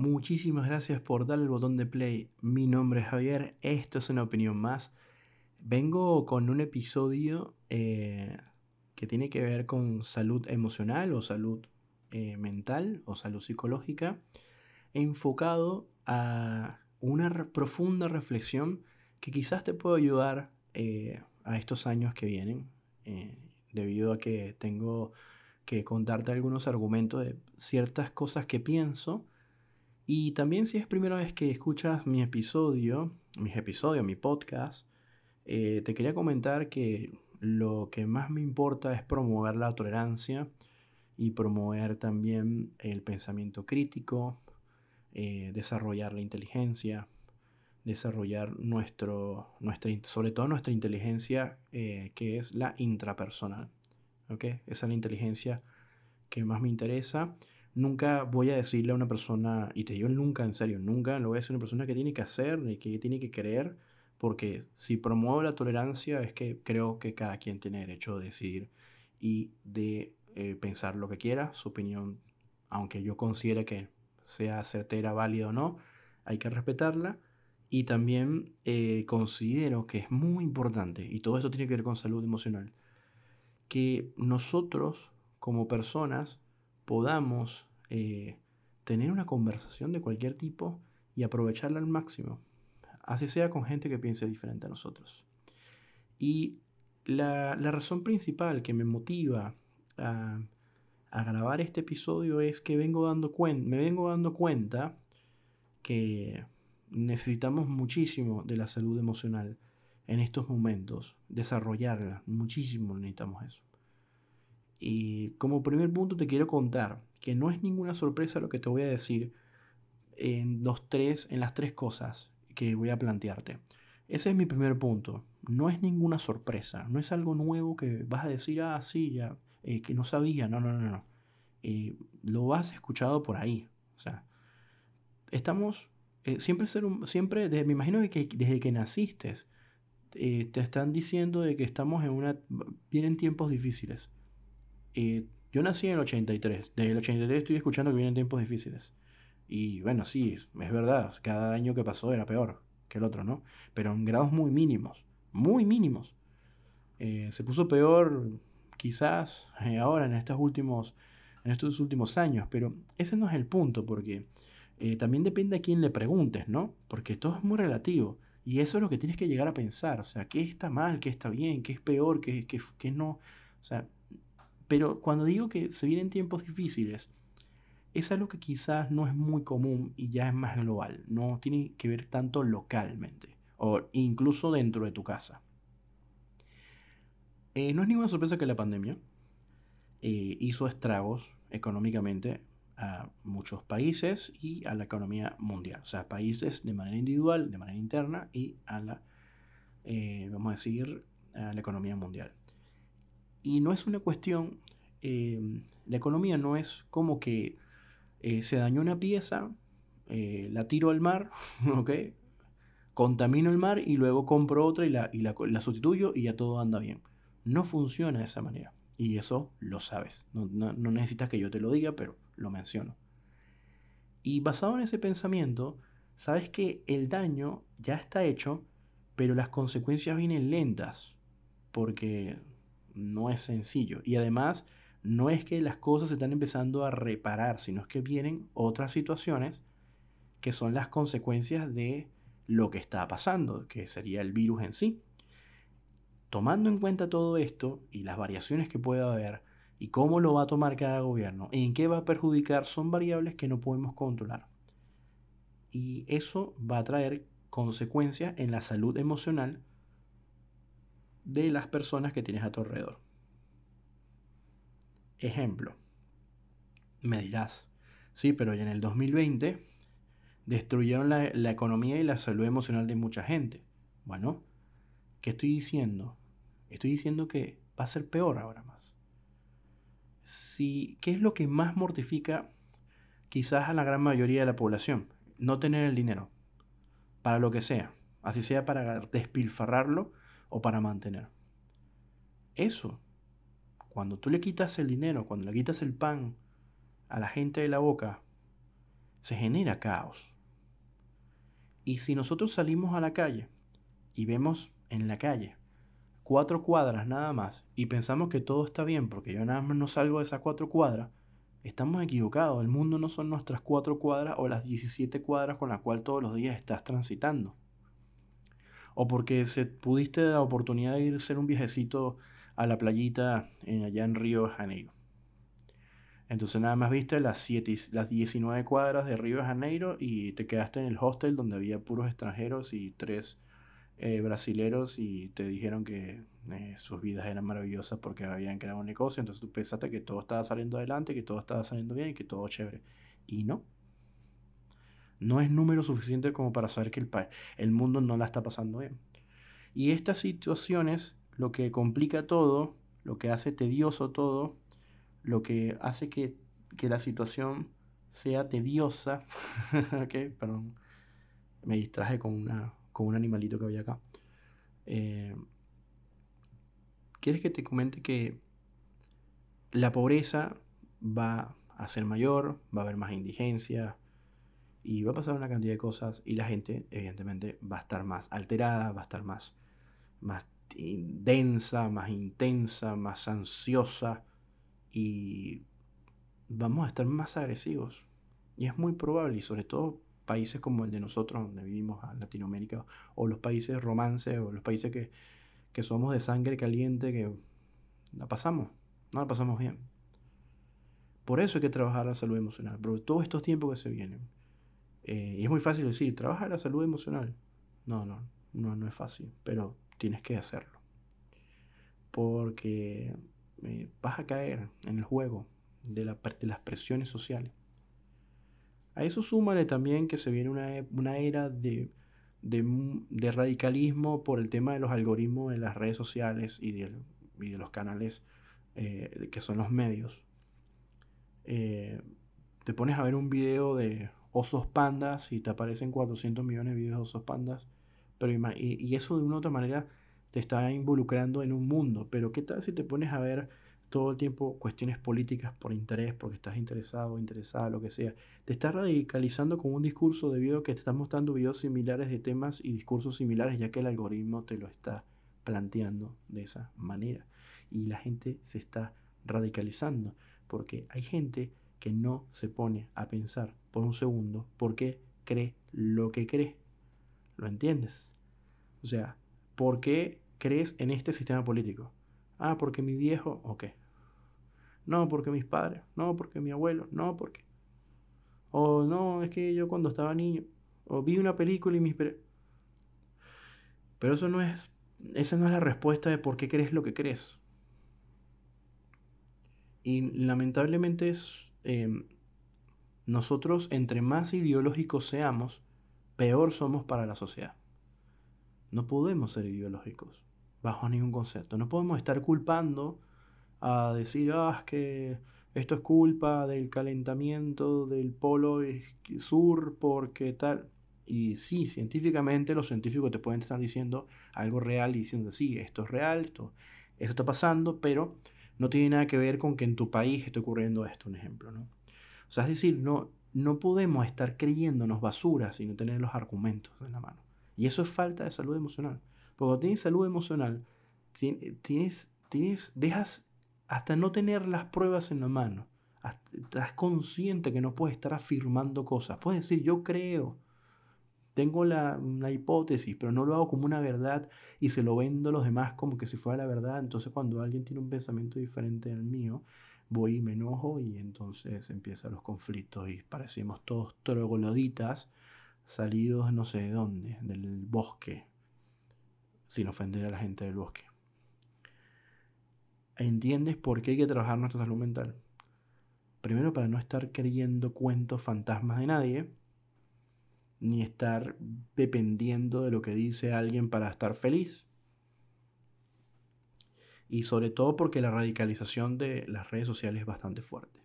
Muchísimas gracias por darle el botón de play. Mi nombre es Javier, esto es una opinión más. Vengo con un episodio eh, que tiene que ver con salud emocional o salud eh, mental o salud psicológica, enfocado a una profunda reflexión que quizás te pueda ayudar eh, a estos años que vienen, debido a que tengo que contarte algunos argumentos de ciertas cosas que pienso y también si es primera vez que escuchas mi episodio, mis episodios, mi podcast, eh, te quería comentar que lo que más me importa es promover la tolerancia y promover también el pensamiento crítico, eh, desarrollar la inteligencia, desarrollar nuestro, nuestra, sobre todo nuestra inteligencia eh, que es la intrapersonal. ¿okay? Esa es la inteligencia que más me interesa nunca voy a decirle a una persona, y te digo nunca, en serio, nunca lo voy a decir a una persona que tiene que hacer y que tiene que creer, porque si promuevo la tolerancia es que creo que cada quien tiene derecho a decidir y de eh, pensar lo que quiera, su opinión, aunque yo considere que sea certera, válida o no, hay que respetarla. Y también eh, considero que es muy importante, y todo esto tiene que ver con salud emocional, que nosotros como personas podamos eh, tener una conversación de cualquier tipo y aprovecharla al máximo. Así sea con gente que piense diferente a nosotros. Y la, razón principal que me motiva a, grabar este episodio es que vengo dando me vengo dando cuenta que necesitamos muchísimo de la salud emocional en estos momentos, desarrollarla, muchísimo necesitamos eso. Y como primer punto te quiero contar que no es ninguna sorpresa lo que te voy a decir en, los tres, en las tres cosas que voy a plantearte. Ese es mi primer punto. No es ninguna sorpresa, no es algo nuevo que vas a decir, ah, sí, ya, eh, que no sabía, no, no, no, no. Eh, lo has escuchado por ahí. O sea, estamos, eh, siempre, ser siempre me imagino que desde que naciste, te están diciendo de que estamos en una, vienen tiempos difíciles yo nací en el 83. Desde el 83 estoy escuchando que vienen tiempos difíciles. Y bueno, sí, es verdad. Cada año que pasó era peor que el otro, ¿no? Pero en grados muy mínimos. Muy mínimos. Eh, se puso peor quizás eh, ahora en estos, últimos, en estos últimos años. Pero ese no es el punto porque eh, también depende a quién le preguntes, ¿no? Porque todo es muy relativo. Y eso es lo que tienes que llegar a pensar. O sea, ¿qué está mal? ¿Qué está bien? ¿Qué es peor? ¿Qué, qué, qué no? O sea, pero cuando digo que se vienen tiempos difíciles, es algo que quizás no es muy común y ya es más global, no tiene que ver tanto localmente o incluso dentro de tu casa. Eh, no es ninguna sorpresa que la pandemia eh, hizo estragos económicamente a muchos países y a la economía mundial. O sea, países de manera individual, de manera interna y a la, eh, vamos a decir, a la economía mundial. Y no es una cuestión, em, la economía no es como que eh, se dañó una pieza, eh, la tiro al mar, ¿ok? Contamino el mar y luego compro otra y, la, y la, sustituyo y ya todo anda bien. No funciona de esa manera. Y eso lo sabes. No, no necesitas que yo te lo diga, pero lo menciono. Y basado en ese pensamiento, sabes que el daño ya está hecho, pero las consecuencias vienen lentas. Porque no es sencillo. Y además, no es que las cosas se están empezando a reparar, sino es que vienen otras situaciones que son las consecuencias de lo que está pasando, que sería el virus en sí. Tomando en cuenta todo esto y las variaciones que pueda haber y cómo lo va a tomar cada gobierno en qué va a perjudicar, son variables que no podemos controlar. Y eso va a traer consecuencias en la salud emocional de las personas que tienes a tu alrededor. Ejemplo, me dirás, sí, pero en el 2020 destruyeron la, economía y la salud emocional de mucha gente. Bueno, ¿qué estoy diciendo? Estoy diciendo que va a ser peor ahora más. Si, ¿Qué es lo que más mortifica quizás a la gran mayoría de la población? No tener el dinero, para lo que sea, así sea para despilfarrarlo o para mantener. Eso, cuando tú le quitas el dinero, cuando le quitas el pan a la gente de la boca, se genera caos. Y si nosotros salimos a la calle y vemos en la calle cuatro cuadras nada más y pensamos que todo está bien porque yo nada más no salgo de esas cuatro cuadras, estamos equivocados. El mundo no son nuestras cuatro cuadras o las 17 cuadras con las cuales todos los días estás transitando. O porque se, pudiste la oportunidad de ir a hacer un viajecito a la playita en, allá en Río de Janeiro. Entonces nada más viste las, siete, las 19 cuadras de Río de Janeiro y te quedaste en el hostel donde había puros extranjeros y tres eh, brasileros y te dijeron que eh, sus vidas eran maravillosas porque habían creado un negocio. Entonces tú pensaste que todo estaba saliendo adelante, que todo estaba saliendo bien y que todo chévere. Y no. No es número suficiente como para saber que el, el mundo no la está pasando bien. Y estas situaciones, lo que complica todo, lo que hace tedioso todo, lo que hace que, la situación sea tediosa. ok, perdón. Me distraje con, una, con un animalito que había acá. Eh, ¿Quieres que te comente que la pobreza va a ser mayor, va a haber más indigencia y va a pasar una cantidad de cosas y la gente evidentemente va a estar más alterada, va a estar más, más densa, más intensa, más ansiosa, y vamos a estar más agresivos. Y es muy probable, y sobre todo países como el de nosotros, donde vivimos en Latinoamérica, o los países romances, o los países que, que somos de sangre caliente, que la pasamos, no la pasamos bien. Por eso hay que trabajar la salud emocional, pero todos estos tiempos que se vienen. Eh, y es muy fácil decir, trabaja la salud emocional. No, no, no, no es fácil, pero tienes que hacerlo. Porque eh, vas a caer en el juego de, la, de las presiones sociales. A eso súmale también que se viene una, e, una era de, de, radicalismo por el tema de los algoritmos de las redes sociales y de, y de los canales eh, que son los medios. Te pones a ver un video de osos pandas y te aparecen 400 millones de videos de osos pandas. Pero, y, eso de una u otra manera te está involucrando en un mundo. Pero ¿qué tal si te pones a ver todo el tiempo cuestiones políticas por interés, porque estás interesado, interesada, lo que sea? Te estás radicalizando con un discurso debido a que te están mostrando videos similares de temas y discursos similares, ya que el algoritmo te lo está planteando de esa manera. Y la gente se está radicalizando, porque hay gente que no se pone a pensar por un segundo porque cree lo que cree. ¿Lo entiendes? O sea, ¿Por qué crees en este sistema político? Ah, porque mi viejo, ok. No, porque mis padres. No, porque mi abuelo. No, porque. O no, es que yo cuando estaba niño. O vi una película y mis. Pero eso no es. Esa no es la respuesta de por qué crees lo que crees. Y lamentablemente es. Em, nosotros, entre más ideológicos seamos, peor somos para la sociedad. No podemos ser ideológicos, bajo ningún concepto. No podemos estar culpando a decir, ah, que esto es culpa del calentamiento del polo sur porque tal. Y sí, científicamente los científicos te pueden estar diciendo algo real y diciendo, sí, esto es real, esto, esto está pasando, pero no tiene nada que ver con que en tu país esté ocurriendo esto, un ejemplo, ¿no? O sea, es decir, no, no podemos estar creyéndonos basura sin tener los argumentos en la mano. Y eso es falta de salud emocional. Porque cuando tienes salud emocional, tienes, tienes, dejas hasta no tener las pruebas en la mano. Estás consciente que no puedes estar afirmando cosas. Puedes decir, yo creo, tengo la, una hipótesis, pero no lo hago como una verdad y se lo vendo a los demás como que si fuera la verdad. Entonces cuando alguien tiene un pensamiento diferente al mío, voy y me enojo y entonces empiezan los conflictos y parecemos todos trogloditas salidos no sé de dónde, del bosque, sin ofender a la gente del bosque. ¿Entiendes por qué hay que trabajar nuestra salud mental? Primero para no estar creyendo cuentos fantasmas de nadie, ni estar dependiendo de lo que dice alguien para estar feliz. Y sobre todo porque la radicalización de las redes sociales es bastante fuerte.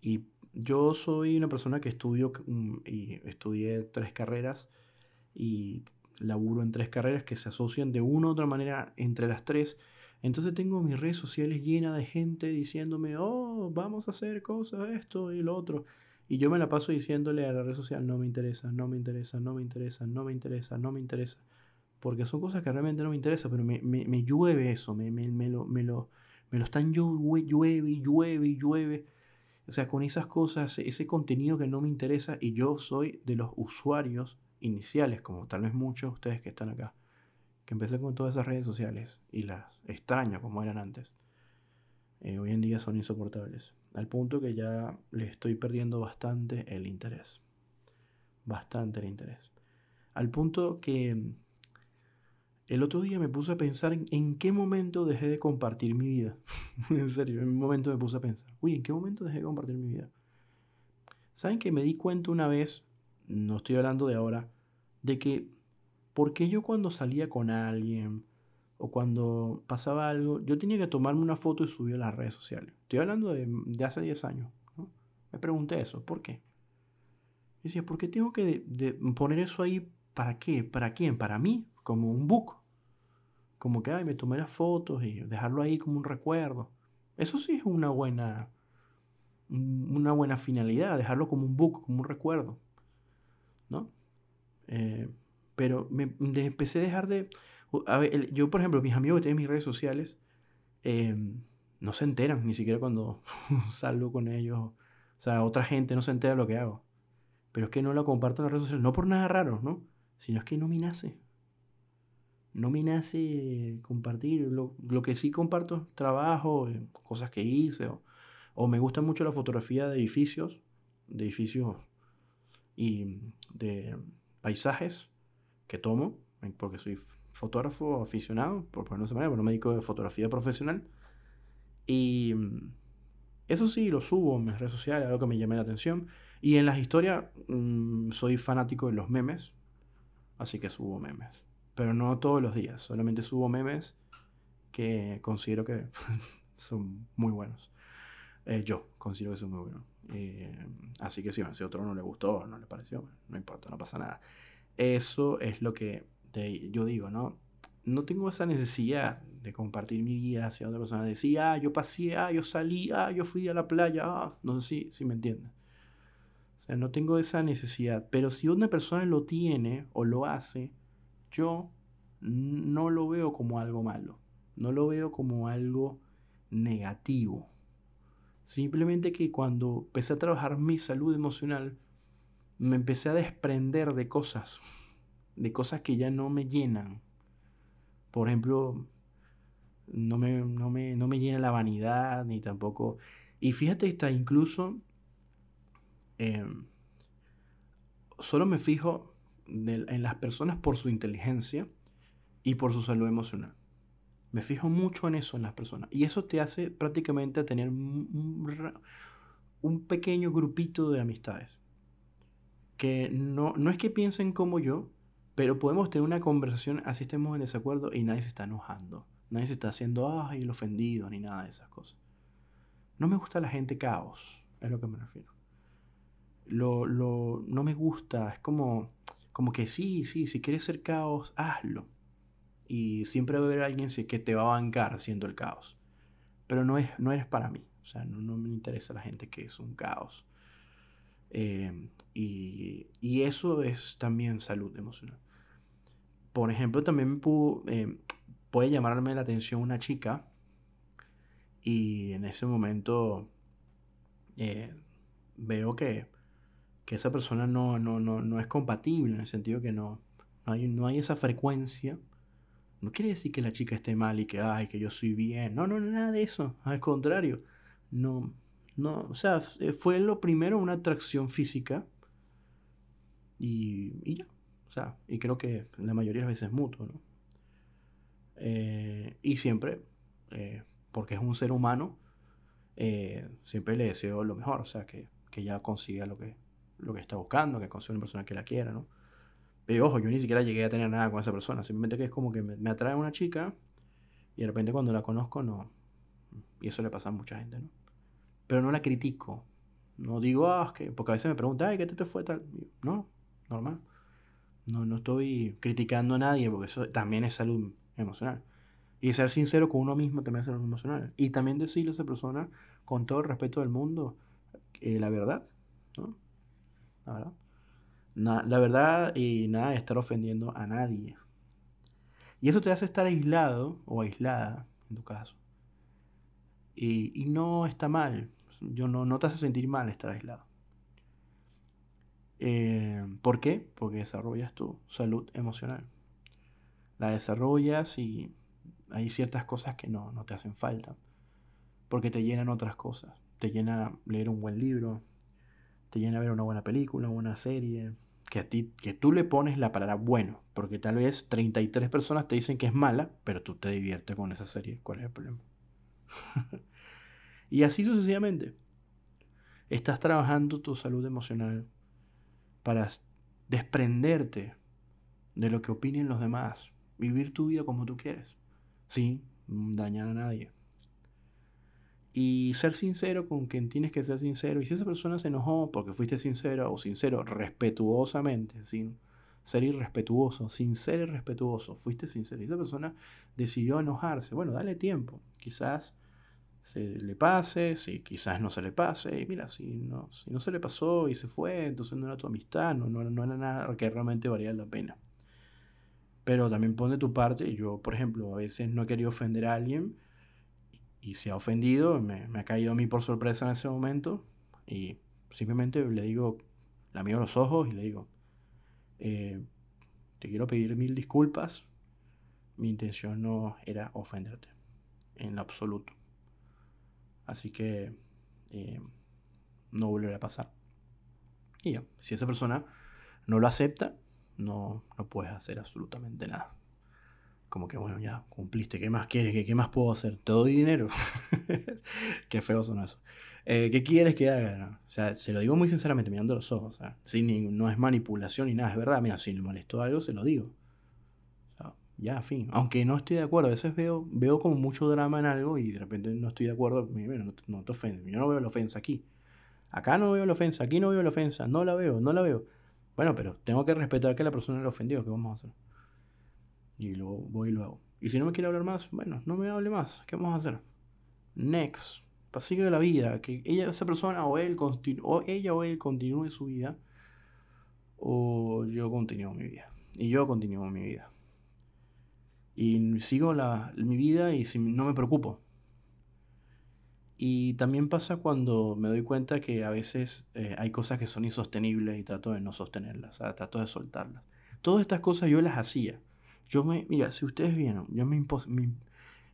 Y yo soy una persona que estudio mm, y estudié tres carreras y laburo en tres carreras que se asocian de una u otra manera entre las tres. Entonces tengo mis redes sociales llenas de gente diciéndome, oh, vamos a hacer cosas, esto y lo otro. Y yo me la paso diciéndole a la red social, no me interesa, no me interesa, no me interesa, no me interesa, no me interesa. Porque son cosas que realmente no me interesan, pero me, me, llueve eso, me, me, lo, me, lo, me lo están llueve, llueve, llueve, llueve. O sea, con esas cosas, ese contenido que no me interesa y yo soy de los usuarios iniciales, como tal vez muchos de ustedes que están acá, que empecé con todas esas redes sociales y las extraño como eran antes. Eh, hoy en día son insoportables. Al punto que ya le estoy perdiendo bastante el interés. Bastante el interés. Al punto que el otro día me puse a pensar en, qué momento dejé de compartir mi vida. en serio, en un momento me puse a pensar, uy, ¿en qué momento dejé de compartir mi vida? ¿Saben que me di cuenta una vez, no estoy hablando de ahora, de que, ¿por qué yo cuando salía con alguien o cuando pasaba algo, yo tenía que tomarme una foto y subir a las redes sociales? Estoy hablando de, hace 10 años. Me pregunté eso, ¿por qué? Y decía, ¿por qué tengo que poner eso ahí? ¿Para qué? ¿Para quién? ¿Para mí? Como un book como que, ay, me tomé las fotos y dejarlo ahí como un recuerdo. Eso sí es una buena, una buena finalidad, dejarlo como un book, como un recuerdo. ¿No? Eh, pero me, empecé a dejar de... A yo, por ejemplo, mis amigos que tienen mis redes sociales, em, no se enteran ni siquiera cuando salgo con ellos. O sea, otra gente no se entera de lo que hago. Pero es que no lo comparto en las redes sociales, no por nada raro, ¿no? Sino es que no me nace no me nace compartir. Lo, que sí comparto trabajo, eh, cosas que hice, o, me gusta mucho la fotografía de edificios, de edificios y de paisajes que tomo, porque soy fotógrafo aficionado, por ponerlo de manera, pero no me de fotografía profesional. Y eso sí, lo subo en mis redes sociales, algo que me llame la atención. Y en las historias mm, soy fanático de los memes, así que subo memes pero no todos los días. Solamente subo memes que considero que son muy buenos. Eh, yo considero que son muy buenos. Eh, así que si, a otro no le gustó, no le pareció, no importa, no pasa nada. Eso es lo que yo digo, ¿no? No tengo esa necesidad de compartir mi vida hacia otra persona. Decir, ah, yo pasé, ah, yo salí, ah, yo fui a la playa, ah, no sé si, si me entienden. O sea, no tengo esa necesidad. Pero si una persona lo tiene o lo hace, yo no lo veo como algo malo, no lo veo como algo negativo. Simplemente que cuando empecé a trabajar mi salud emocional, me empecé a desprender de cosas, de cosas que ya no me llenan. Por ejemplo, no me, no me, llena la vanidad, ni tampoco... Y fíjate, está incluso... Em, solo me fijo en las personas por su inteligencia y por su salud emocional. Me fijo mucho en eso en las personas. Y eso te hace prácticamente tener un, pequeño grupito de amistades. Que no, no es que piensen como yo, pero podemos tener una conversación así estemos en desacuerdo y nadie se está enojando. Nadie se está haciendo, ay, el ofendido, ni nada de esas cosas. No me gusta la gente caos, es lo que me refiero. Lo, lo, no me gusta, es como como que sí, sí, si quieres ser caos, hazlo. Y siempre va a haber alguien que te va a bancar siendo el caos. Pero no, es, no eres para mí. O sea, no, me interesa la gente que es un caos. Em, y, eso es también salud emocional. Por ejemplo, también em, puede llamarme la atención una chica y en ese momento eh, veo que que esa persona no, no, no, no es compatible en el sentido que no, no, hay, no hay esa frecuencia. No quiere decir que la chica esté mal y que, ay, que yo soy bien. No, no, nada de eso. Al contrario. No, no, o sea, fue lo primero una atracción física y, y ya. O sea, y creo que la mayoría de las veces es mutuo, ¿no? Eh, y siempre, eh, porque es un ser humano, eh, siempre le deseo lo mejor, o sea, que, que ya consiga lo que, lo que está buscando, que consiga una persona que la quiera, ¿no? Pero ojo, yo ni siquiera llegué a tener nada con esa persona, simplemente que es como que me, atrae una chica y de repente cuando la conozco no. Y eso le pasa a mucha gente, ¿no? Pero no la critico. No digo, ah, que, porque a veces me preguntan, ay, ¿qué te, fue tal? no, normal. No, no estoy criticando a nadie porque eso también es salud emocional. Y ser sincero con uno mismo también es salud emocional. Y también decirle a esa persona, con todo el respeto del mundo, la verdad ¿no? La verdad. la verdad y nada de estar ofendiendo a nadie. Y eso te hace estar aislado o aislada, en tu caso. Y, no está mal. Yo no, no te hace sentir mal estar aislado. Eh, ¿Por qué? Porque desarrollas tu salud emocional. La desarrollas y hay ciertas cosas que no, no te hacen falta. Porque te llenan otras cosas. Te llena leer un buen libro, te llena ver una buena película, una serie, que a ti, que tú le pones la palabra bueno, porque tal vez 33 personas te dicen que es mala, pero tú te diviertes con esa serie. ¿Cuál es el problema? y así sucesivamente. Estás trabajando tu salud emocional para desprenderte de lo que opinen los demás, vivir tu vida como tú quieres, sin dañar a nadie. Y ser sincero con quien tienes que ser sincero. Y si esa persona se enojó porque fuiste sincero o sincero respetuosamente, sin ser irrespetuoso, sin ser irrespetuoso, fuiste sincero. Y esa persona decidió enojarse. Bueno, dale tiempo. Quizás se le pase, si quizás no se le pase. Y mira, si no, si no se le pasó y se fue, entonces no era tu amistad, no, no, no era nada que realmente valía la pena. Pero también pone tu parte. Yo, por ejemplo, a veces no he querido ofender a alguien y se ha ofendido, me, ha caído a mí por sorpresa en ese momento y simplemente le digo, la miro los ojos y le digo, eh, te quiero pedir mil disculpas, mi intención no era ofenderte, en absoluto. Así que eh, no volverá a pasar. Y ya, si esa persona no lo acepta, no, no puedes hacer absolutamente nada como que bueno, ya cumpliste, ¿qué más quieres? ¿Qué, qué más puedo hacer? ¿Te doy dinero? qué feo son eso. Eh, ¿Qué quieres que haga? O sea, se lo digo muy sinceramente, mirando los ojos. Sea, sin, no es manipulación ni nada, es verdad. Mira, si le molestó algo, se lo digo. Ya, fin. Aunque no estoy de acuerdo, a veces veo, veo como mucho drama en algo y de repente no estoy de acuerdo. no, no te ofendes. Yo no veo la ofensa aquí. Acá no veo la ofensa, aquí no veo la ofensa, no la veo, no la veo. Bueno, pero tengo que respetar que la persona le ofendió, ¿qué vamos a hacer? Y luego voy y lo hago. Y si no me quiere hablar más, bueno, no me hable más. ¿Qué vamos a hacer? Next. Pasigue la vida. Que ella, esa persona o él, o ella o él continúe su vida. O yo continúo mi vida. Y yo continúo mi vida. Y sigo la, mi vida y si, no me preocupo. Y también pasa cuando me doy cuenta que a veces eh, hay cosas que son insostenibles y trato de no sostenerlas, trato de soltarlas. Todas estas cosas yo las hacía. Yo me, mira, si ustedes vieron, yo me,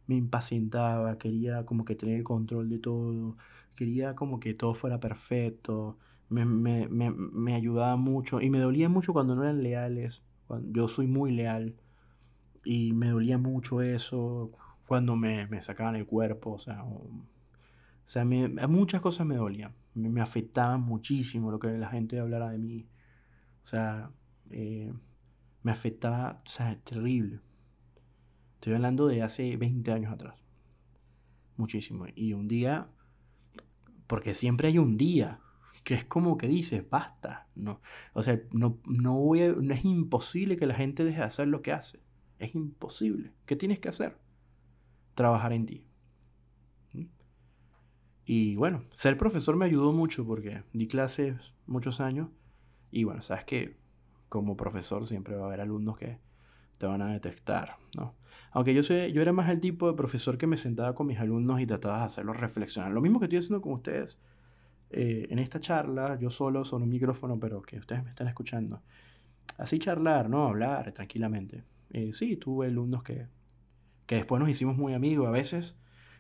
me, impacientaba, quería como que tener el control de todo, quería como que todo fuera perfecto, me, me, me, me ayudaba mucho y me dolía mucho cuando no eran leales. Yo soy muy leal y me dolía mucho eso cuando me, me sacaban el cuerpo, o sea, o, sea muchas cosas me dolían, me, me afectaban muchísimo lo que la gente hablara de mí. O sea, eh, me afectaba, o sea, terrible. Estoy hablando de hace 20 años atrás. Muchísimo. Y un día, porque siempre hay un día, que es como que dices, basta. No, o sea, no, no, voy no es imposible que la gente deje de hacer lo que hace. Es imposible. ¿Qué tienes que hacer? Trabajar en ti. ¿Mm? Y bueno, ser profesor me ayudó mucho porque di clases muchos años. Y bueno, sabes que como profesor siempre va a haber alumnos que te van a detectar, ¿no? Aunque yo, sé, yo era más el tipo de profesor que me sentaba con mis alumnos y trataba de hacerlos reflexionar. Lo mismo que estoy haciendo con ustedes eh, en esta charla, yo solo sobre un micrófono, pero que ustedes me están escuchando. Así charlar, ¿no? Hablar tranquilamente. Eh, sí, tuve alumnos que, que después nos hicimos muy amigos. A veces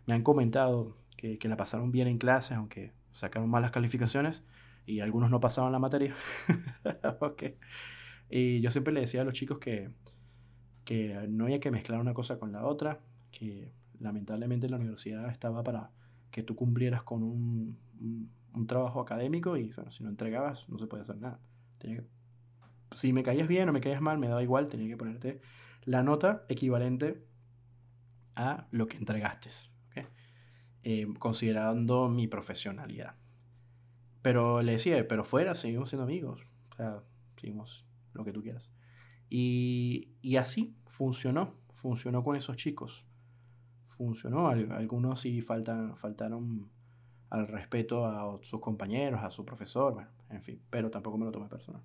me han comentado que, que la pasaron bien en clase, aunque sacaron malas calificaciones y algunos no pasaban la materia. okay. Y yo siempre le decía a los chicos que, que no había que mezclar una cosa con la otra, que lamentablemente la universidad estaba para que tú cumplieras con un, un, trabajo académico y bueno, si no entregabas no se puede hacer nada. si me caías bien o me caías mal, me daba igual, tenía que ponerte la nota equivalente a lo que entregaste, eh, considerando mi profesionalidad. Pero le decía, pero fuera seguimos siendo amigos, o sea, seguimos lo que tú quieras. Y, y así funcionó, funcionó con esos chicos. Funcionó, algunos sí faltan, faltaron al respeto a sus compañeros, a su profesor, bueno, en fin, pero tampoco me lo tomé personal.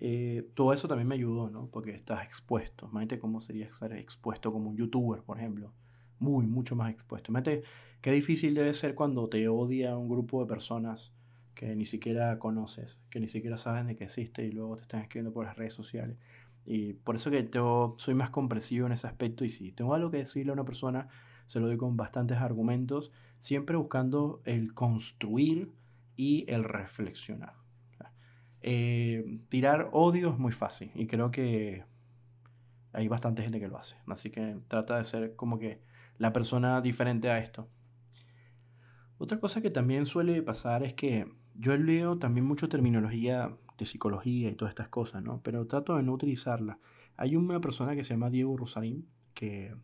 Eh, todo eso también me ayudó, ¿no? Porque estás expuesto. Imagínate cómo sería estar expuesto como un youtuber, por ejemplo. Muy, mucho más expuesto. Imagínate qué difícil debe ser cuando te odia un grupo de personas que ni siquiera conoces, que ni siquiera saben de que existe y luego te están escribiendo por las redes sociales. Y por eso que yo soy más comprensivo en ese aspecto y si tengo algo que decirle a una persona, se lo doy con bastantes argumentos, siempre buscando el construir y el reflexionar. Eh, tirar odio es muy fácil y creo que hay bastante gente que lo hace. Así que trata de ser como que la persona diferente a esto. Otra cosa que también suele pasar es que yo leo también mucha terminología de psicología y todas estas cosas, ¿no? Pero trato de no utilizarla. Hay una persona que se llama Diego Rosarín, que,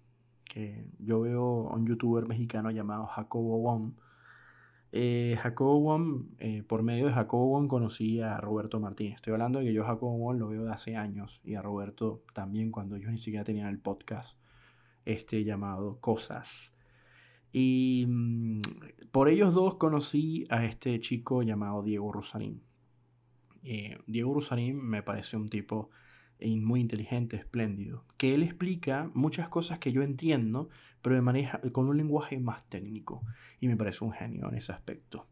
que yo veo un youtuber mexicano llamado Jacobo Wong. Eh, Jacobo Wong, eh, por medio de Jacobo Wong conocí a Roberto Martínez. Estoy hablando de que yo Jacobo Wong lo veo de hace años y a Roberto también cuando ellos ni siquiera tenían el podcast este llamado Cosas. Y mm, por ellos dos conocí a este chico llamado Diego Rosarín. Eh, Diego Rosarín me parece un tipo muy inteligente, espléndido, que él explica muchas cosas que yo entiendo, pero de maneja, con un lenguaje más técnico, y me parece un genio en ese aspecto.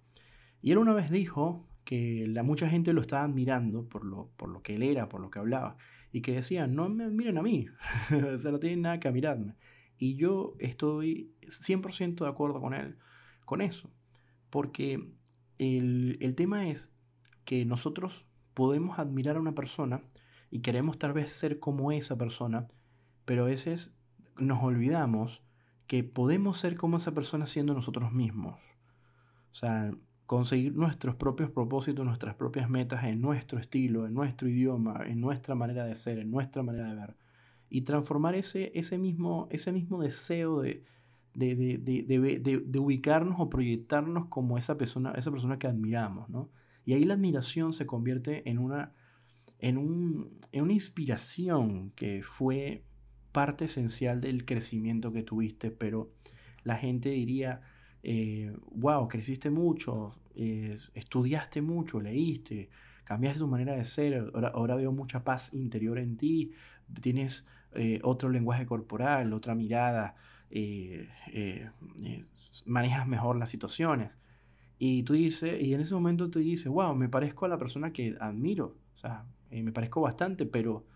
Y él una vez dijo que la, mucha gente lo estaba admirando por lo, por lo que él era, por lo que hablaba, y que decía, no me miren a mí, o sea, no tienen nada que admirarme. Y yo estoy 100% de acuerdo con él, con eso. Porque el, tema es que nosotros podemos admirar a una persona y queremos tal vez ser como esa persona, pero a veces nos olvidamos que podemos ser como esa persona siendo nosotros mismos. O sea, conseguir nuestros propios propósitos, nuestras propias metas en nuestro estilo, en nuestro idioma, en nuestra manera de ser, en nuestra manera de ver y transformar ese, ese, mismo, ese mismo deseo de, de, ubicarnos o proyectarnos como esa persona, esa persona que admiramos, ¿no? Y ahí la admiración se convierte en una, en, un, en una inspiración que fue parte esencial del crecimiento que tuviste, pero la gente diría, wow, eh, creciste mucho, eh, estudiaste mucho, leíste, cambiaste tu manera de ser, ahora, ahora, veo mucha paz interior en ti, tienes eh, otro lenguaje corporal, otra mirada, eh, eh, manejas mejor las situaciones. Y tú dices, y en ese momento te dices, wow, me parezco a la persona que admiro, o sea, me parezco bastante, pero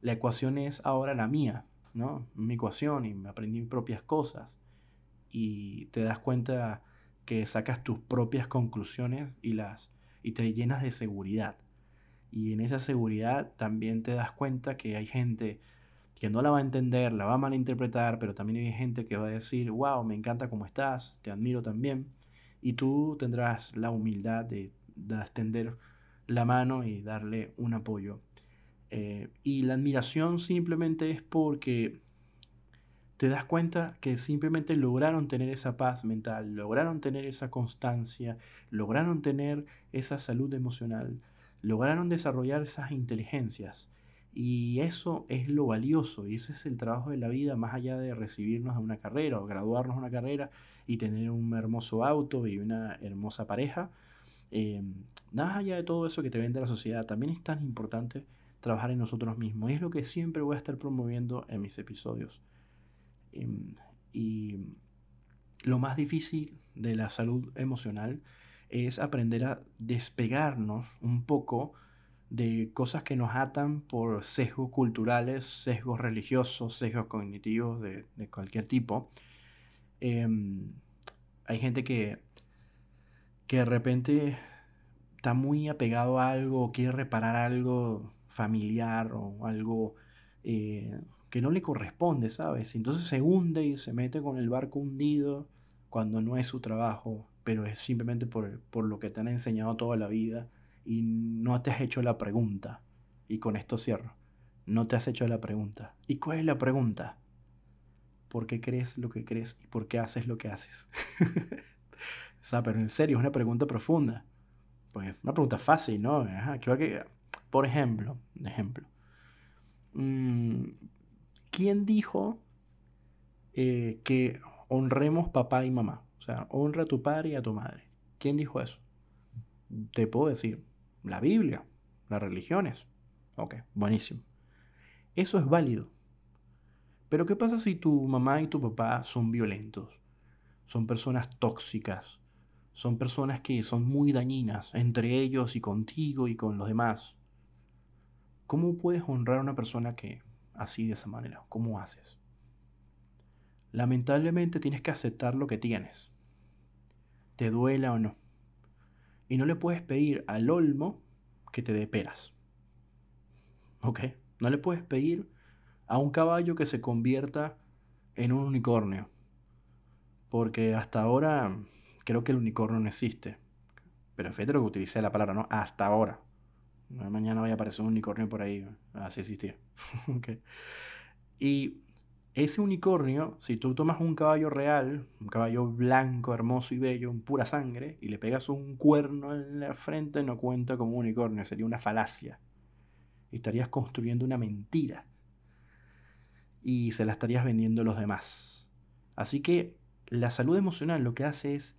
la ecuación es ahora la mía, ¿no? Mi ecuación y me aprendí mis propias cosas. Y te das cuenta que sacas tus propias conclusiones y las y te llenas de seguridad. Y en esa seguridad también te das cuenta que hay gente que no la va a entender, la va a malinterpretar, pero también hay gente que va a decir, wow, me encanta cómo estás, te admiro también. Y tú tendrás la humildad de, extender la mano y darle un apoyo. Eh, y la admiración simplemente es porque te das cuenta que simplemente lograron tener esa paz mental, lograron tener esa constancia, lograron tener esa salud emocional, lograron desarrollar esas inteligencias. Y eso es lo valioso y ese es el trabajo de la vida más allá de recibirnos a una carrera o graduarnos a una carrera y tener un hermoso auto y una hermosa pareja. Eh, más allá de todo eso que te vende la sociedad, también es tan importante trabajar en nosotros mismos. Y es lo que siempre voy a estar promoviendo en mis episodios. Em, y lo más difícil de la salud emocional es aprender a despegarnos un poco de cosas que nos atan por sesgos culturales, sesgos religiosos, sesgos cognitivos de, cualquier tipo. Em, hay gente que, que de repente está muy apegado a algo, quiere reparar algo familiar o algo eh, que no le corresponde, ¿sabes? Entonces se hunde y se mete con el barco hundido cuando no es su trabajo, pero es simplemente por, por lo que te han enseñado toda la vida y no te has hecho la pregunta. Y con esto cierro. No te has hecho la pregunta. ¿Y cuál es la pregunta? ¿Por qué crees lo que crees y por qué haces lo que haces? o sea, pero en serio, es una pregunta profunda. Pues una pregunta fácil, ¿no? Ajá, que, por ejemplo, ejemplo. Mm, ¿Quién dijo eh, que honremos papá y mamá? O sea, honra a tu padre y a tu madre. ¿Quién dijo eso? Te puedo decir, la Biblia, las religiones. Ok, buenísimo. Eso es válido. Pero ¿qué pasa si tu mamá y tu papá son violentos? Son personas tóxicas. Son personas que son muy dañinas entre ellos y contigo y con los demás. ¿Cómo puedes honrar a una persona que así de esa manera? ¿Cómo haces? Lamentablemente tienes que aceptar lo que tienes. Te duela o no. Y no le puedes pedir al olmo que te dé peras. ¿Ok? No le puedes pedir a un caballo que se convierta en un unicornio. Porque hasta ahora creo que el unicornio no existe. Pero fíjate lo que utilicé la palabra, ¿no? Hasta ahora. Mañana vaya a aparecer un unicornio por ahí. Así existía. okay. Y ese unicornio, si tú tomas un caballo real, un caballo blanco, hermoso y bello, en pura sangre, y le pegas un cuerno en la frente, no cuenta como un unicornio, sería una falacia. Estarías construyendo una mentira. Y se la estarías vendiendo a los demás. Así que la salud emocional lo que hace es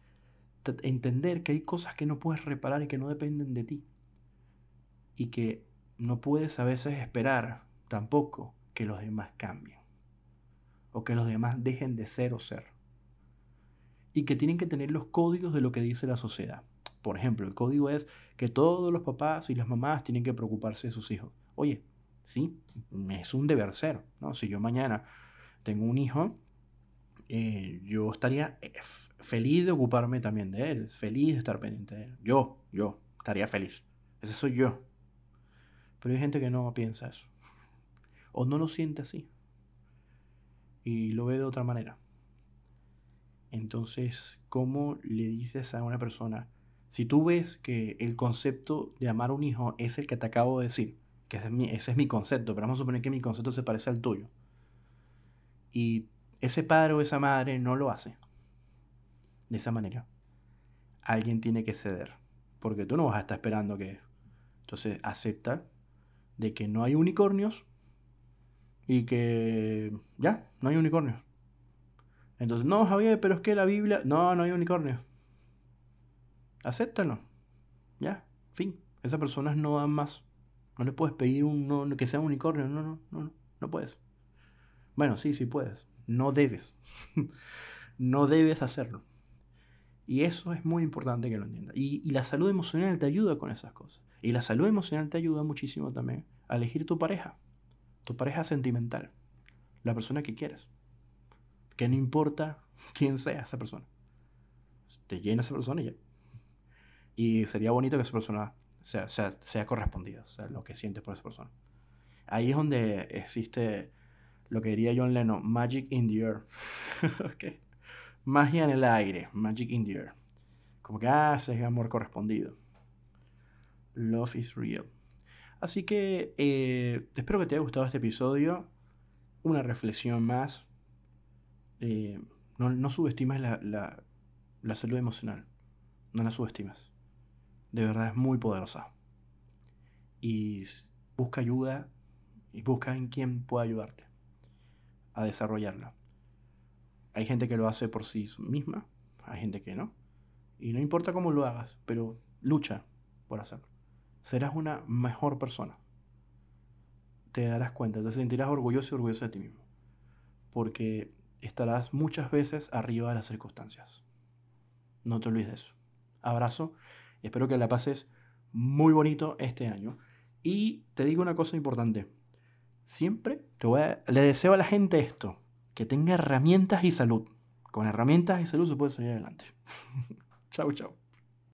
entender que hay cosas que no puedes reparar y que no dependen de ti. Y que no puedes a veces esperar tampoco que los demás cambien. O que los demás dejen de ser o ser. Y que tienen que tener los códigos de lo que dice la sociedad. Por ejemplo, el código es que todos los papás y las mamás tienen que preocuparse de sus hijos. Oye, sí, es un deber ser. ¿no? Si yo mañana tengo un hijo, eh, yo estaría eh, feliz de ocuparme también de él, feliz de estar pendiente de él. Yo, yo, estaría feliz. Ese soy yo. Pero hay gente que no piensa eso. O no lo siente así. Y lo ve de otra manera. Entonces, ¿cómo le dices a una persona, si tú ves que el concepto de amar a un hijo es el que te acabo de decir, que ese es mi, ese es mi concepto, pero vamos a suponer que mi concepto se parece al tuyo, y ese padre o esa madre no lo hace de esa manera, alguien tiene que ceder. Porque tú no vas a estar esperando que... Entonces acepta de que no hay unicornios y que ya, no hay unicornios. Entonces, no, Javier, pero es que la Biblia... No, no hay unicornios. Acéptalo. Ya, fin. Esas personas no dan más. No le puedes pedir un, que sea un unicornio. No, no, no, no, no puedes. Bueno, sí, sí puedes. No debes. no debes hacerlo. Y eso es muy importante que lo entiendas. Y, la salud emocional te ayuda con esas cosas. Y la salud emocional te ayuda muchísimo también a elegir tu pareja. Tu pareja sentimental. La persona que quieres. Que no importa quién sea esa persona. Te llena esa persona y ya. Y sería bonito que esa persona sea, sea, sea correspondida. Sea, lo que sientes por esa persona. Ahí es donde existe lo que diría John Lennon, magic in the air. okay. Magia en el aire, magic in the air. Como que, ah, ese es amor correspondido. Love is real. Así que eh, espero que te haya gustado este episodio. Una reflexión más. Eh, no, no, subestimes la, la, salud emocional. No la subestimes. De verdad es muy poderosa. Y busca ayuda y busca en quien pueda ayudarte a desarrollarla. Hay gente que lo hace por sí misma, hay gente que no. Y no importa cómo lo hagas, pero lucha por hacerlo. Serás una mejor persona. Te darás cuenta, te sentirás orgulloso y orgulloso de ti mismo. Porque estarás muchas veces arriba de las circunstancias. No te olvides de eso. Abrazo espero que la pases muy bonito este año. Y te digo una cosa importante siempre te voy le deseo a la gente esto, que tenga herramientas y salud. Con herramientas y salud se puede salir adelante. chau, chau.